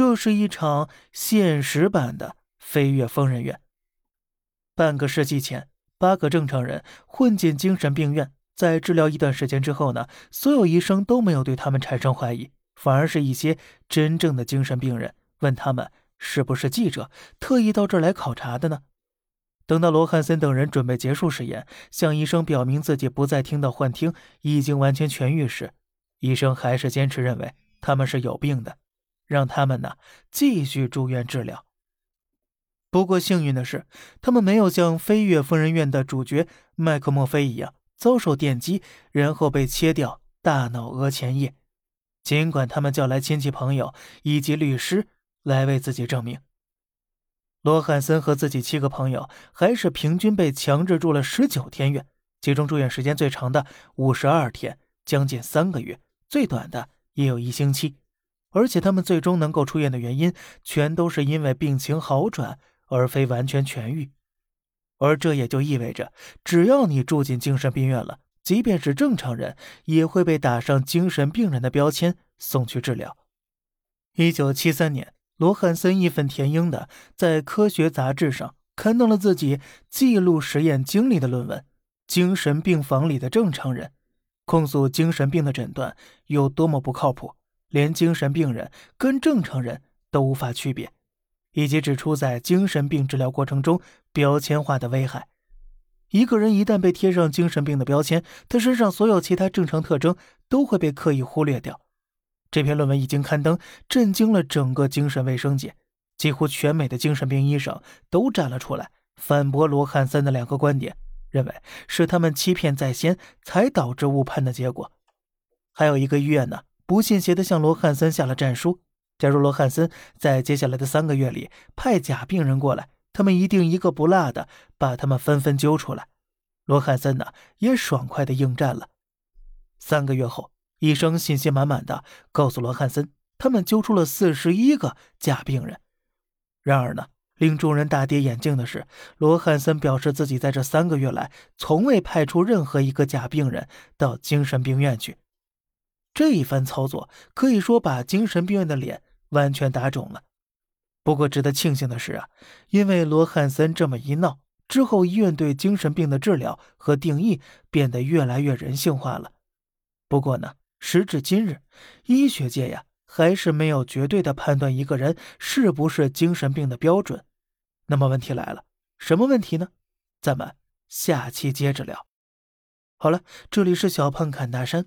这是一场现实版的飞跃疯人院。半个世纪前，八个正常人混进精神病院，在治疗一段时间之后呢，所有医生都没有对他们产生怀疑，反而是一些真正的精神病人问他们是不是记者，特意到这儿来考察的呢？等到罗汉森等人准备结束实验，向医生表明自己不再听到幻听，已经完全痊愈时，医生还是坚持认为他们是有病的。让他们呢继续住院治疗。不过幸运的是，他们没有像《飞跃疯人院》的主角麦克墨菲一样遭受电击，然后被切掉大脑额前叶。尽管他们叫来亲戚朋友以及律师来为自己证明，罗汉森和自己七个朋友还是平均被强制住了十九天院，其中住院时间最长的五十二天，将近三个月；最短的也有一星期。而且他们最终能够出院的原因，全都是因为病情好转，而非完全痊愈。而这也就意味着，只要你住进精神病院了，即便是正常人，也会被打上精神病人的标签，送去治疗。一九七三年，罗汉森义愤填膺的在科学杂志上刊登了自己记录实验经历的论文《精神病房里的正常人》，控诉精神病的诊断有多么不靠谱。连精神病人跟正常人都无法区别，以及指出在精神病治疗过程中标签化的危害。一个人一旦被贴上精神病的标签，他身上所有其他正常特征都会被刻意忽略掉。这篇论文一经刊登，震惊了整个精神卫生界，几乎全美的精神病医生都站了出来，反驳罗汉森的两个观点，认为是他们欺骗在先，才导致误判的结果。还有一个医院呢。不信邪的向罗汉森下了战书：假如罗汉森在接下来的三个月里派假病人过来，他们一定一个不落的把他们纷纷揪出来。罗汉森呢，也爽快的应战了。三个月后，医生信心满满的告诉罗汉森，他们揪出了四十一个假病人。然而呢，令众人大跌眼镜的是，罗汉森表示自己在这三个月来从未派出任何一个假病人到精神病院去。这一番操作可以说把精神病院的脸完全打肿了。不过值得庆幸的是啊，因为罗汉森这么一闹之后，医院对精神病的治疗和定义变得越来越人性化了。不过呢，时至今日，医学界呀还是没有绝对的判断一个人是不是精神病的标准。那么问题来了，什么问题呢？咱们下期接着聊。好了，这里是小胖侃大山。